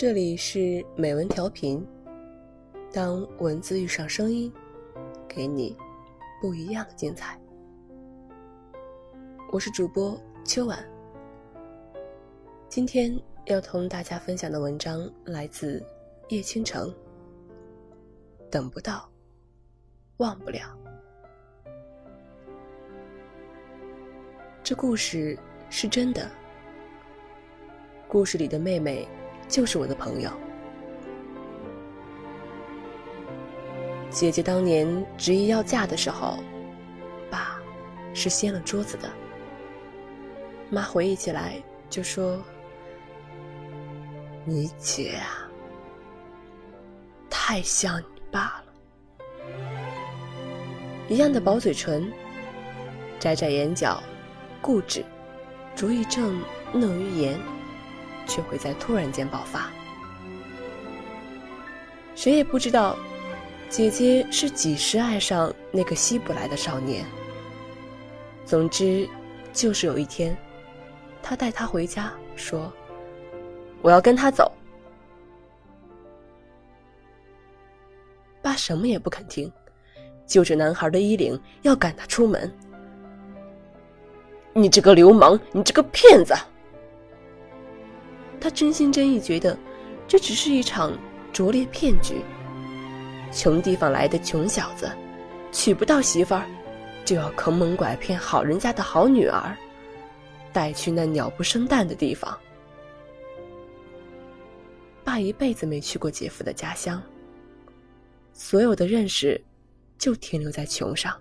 这里是美文调频，当文字遇上声音，给你不一样的精彩。我是主播秋晚，今天要同大家分享的文章来自叶倾城。等不到，忘不了。这故事是真的。故事里的妹妹就是我的朋友。姐姐当年执意要嫁的时候，爸是掀了桌子的。妈回忆起来就说：“你姐啊，太像你爸了，一样的薄嘴唇，窄窄眼角。”固执、主意正、嫩于言，却会在突然间爆发。谁也不知道，姐姐是几时爱上那个吸不来的少年。总之，就是有一天，他带她回家，说：“我要跟他走。”爸什么也不肯听，揪着男孩的衣领要赶他出门。你这个流氓！你这个骗子！他真心真意觉得，这只是一场拙劣骗局。穷地方来的穷小子，娶不到媳妇儿，就要坑蒙拐骗好人家的好女儿，带去那鸟不生蛋的地方。爸一辈子没去过姐夫的家乡，所有的认识，就停留在穷上。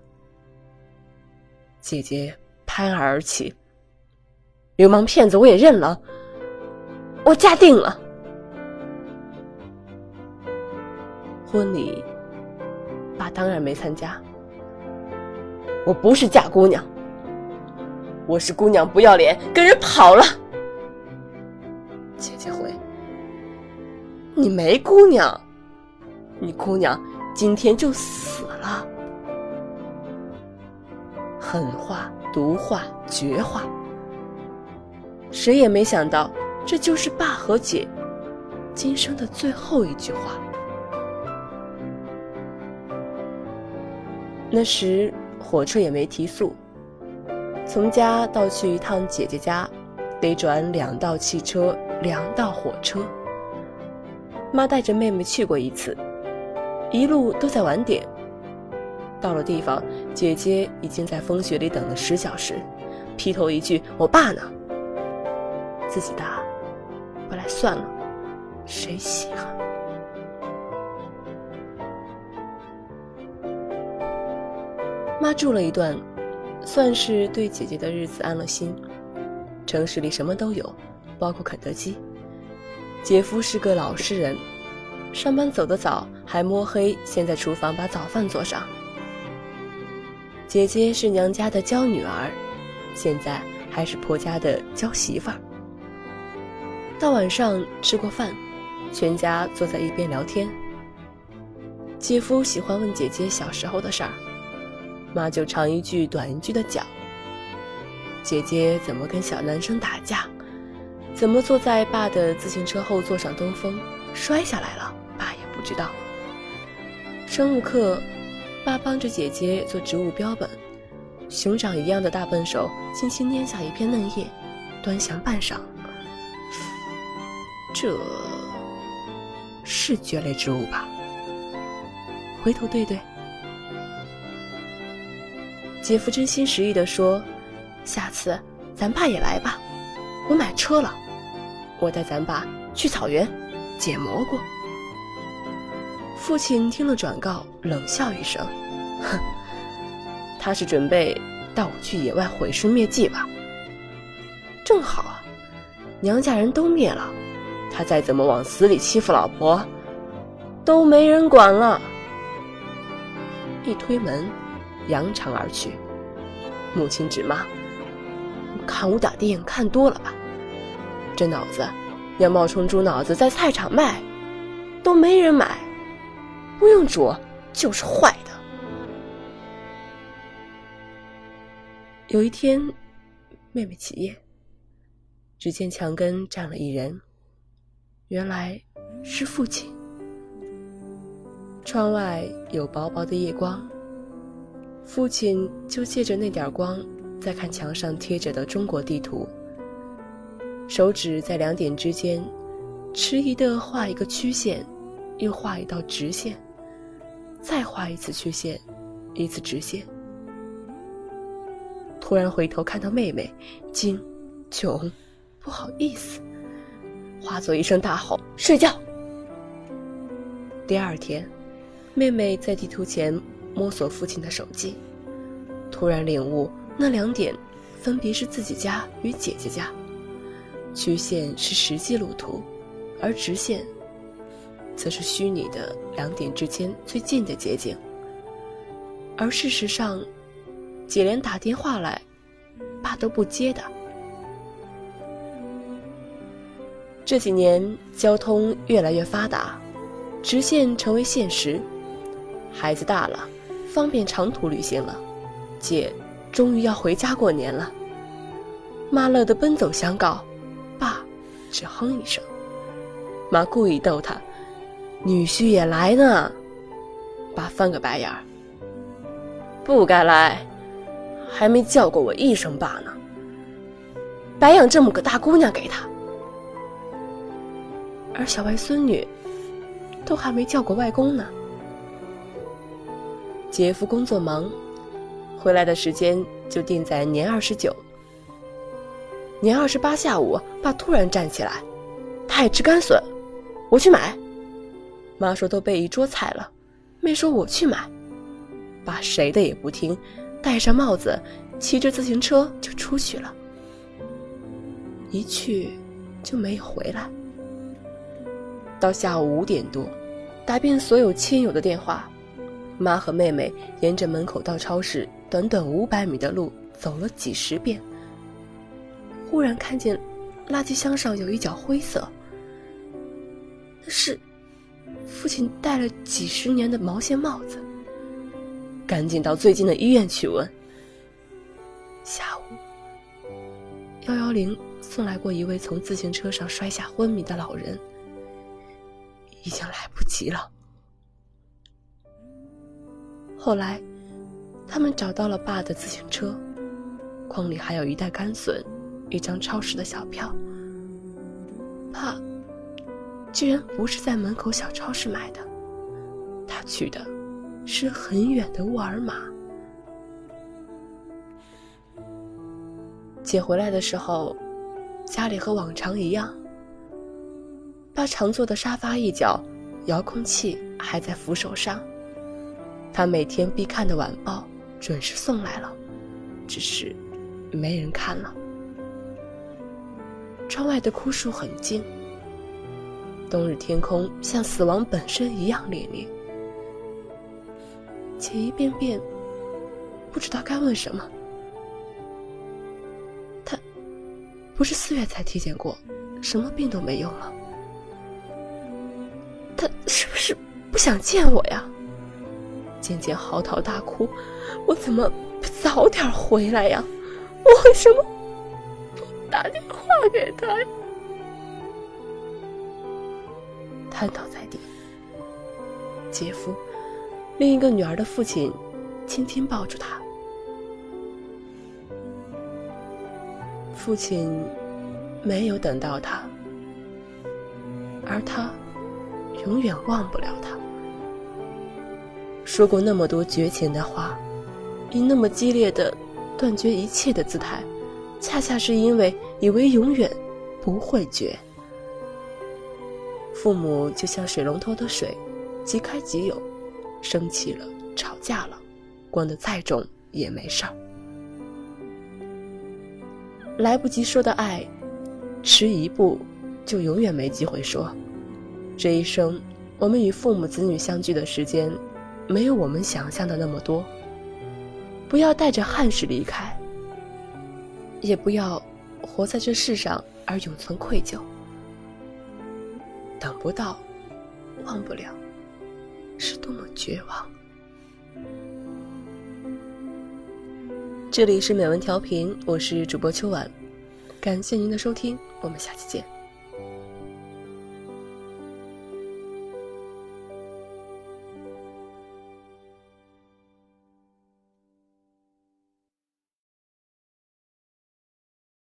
姐姐。拍案而起，流氓骗子，我也认了。我嫁定了。婚礼，爸当然没参加。我不是嫁姑娘，我是姑娘不要脸，跟人跑了。姐姐回：“你没姑娘，你姑娘今天就死了。”狠话。毒话、绝话，谁也没想到，这就是爸和姐今生的最后一句话。那时火车也没提速，从家到去一趟姐姐家，得转两道汽车、两道火车。妈带着妹妹去过一次，一路都在晚点。到了地方，姐姐已经在风雪里等了十小时，劈头一句：“我爸呢？”自己答：“回来算了，谁稀罕？”妈住了一段，算是对姐姐的日子安了心。城市里什么都有，包括肯德基。姐夫是个老实人，上班走得早，还摸黑先在厨房把早饭做上。姐姐是娘家的娇女儿，现在还是婆家的娇媳妇儿。到晚上吃过饭，全家坐在一边聊天。姐夫喜欢问姐姐小时候的事儿，妈就长一句短一句的讲。姐姐怎么跟小男生打架，怎么坐在爸的自行车后座上兜风摔下来了，爸也不知道。生物课。爸帮着姐姐做植物标本，熊掌一样的大笨手轻轻捏下一片嫩叶，端详半晌。这是蕨类植物吧？回头对对。姐夫真心实意地说：“下次咱爸也来吧，我买车了，我带咱爸去草原捡蘑菇。”父亲听了转告，冷笑一声：“哼，他是准备带我去野外毁尸灭迹吧？正好啊，娘家人都灭了，他再怎么往死里欺负老婆，都没人管了。”一推门，扬长而去。母亲指骂：“看武打电影看多了吧？这脑子要冒充猪脑子在菜场卖，都没人买。”不用煮，就是坏的。有一天，妹妹起夜，只见墙根站了一人，原来是父亲。窗外有薄薄的夜光，父亲就借着那点光，在看墙上贴着的中国地图。手指在两点之间，迟疑地画一个曲线，又画一道直线，再画一次曲线，一次直线。突然回头看到妹妹，惊、窘、不好意思，化作一声大吼：“睡觉！”第二天，妹妹在地图前摸索父亲的手机，突然领悟那两点分别是自己家与姐姐家，曲线是实际路途，而直线则是虚拟的两点之间最近的捷径。而事实上，姐连打电话来，爸都不接的。这几年交通越来越发达，直线成为现实。孩子大了，方便长途旅行了，姐终于要回家过年了。妈乐得奔走相告，爸只哼一声。妈故意逗他：“女婿也来呢。”爸翻个白眼儿：“不该来。”还没叫过我一声爸呢，白养这么个大姑娘给他，而小外孙女都还没叫过外公呢。姐夫工作忙，回来的时间就定在年二十九。年二十八下午，爸突然站起来，他爱吃干笋，我去买。妈说都备一桌菜了，没说我去买，爸谁的也不听。戴上帽子，骑着自行车就出去了。一去就没有回来。到下午五点多，打遍所有亲友的电话，妈和妹妹沿着门口到超市短短五百米的路走了几十遍。忽然看见，垃圾箱上有一角灰色，那是父亲戴了几十年的毛线帽子。赶紧到最近的医院去问。下午，幺幺零送来过一位从自行车上摔下昏迷的老人，已经来不及了。后来，他们找到了爸的自行车，筐里还有一袋干笋，一张超市的小票。爸，居然不是在门口小超市买的，他去的。是很远的沃尔玛。姐回来的时候，家里和往常一样。爸常坐的沙发一角，遥控器还在扶手上。他每天必看的晚报准时送来了，只是没人看了。窗外的枯树很静，冬日天空像死亡本身一样凛冽。且一遍遍不知道该问什么。他不是四月才体检过，什么病都没有了。是不是不想见我呀？渐渐嚎啕大哭，我怎么不早点回来呀？我为什么不打电话给他呀？瘫倒在地，姐夫。另一个女儿的父亲，轻轻抱住他。父亲没有等到他，而他永远忘不了他。说过那么多绝情的话，以那么激烈的断绝一切的姿态，恰恰是因为以为永远不会绝。父母就像水龙头的水，即开即有。生气了，吵架了，关得再重也没事儿。来不及说的爱，迟一步，就永远没机会说。这一生，我们与父母子女相聚的时间，没有我们想象的那么多。不要带着憾事离开，也不要活在这世上而永存愧疚。等不到，忘不了。是多么绝望！这里是美文调频，我是主播秋晚，感谢您的收听，我们下期见。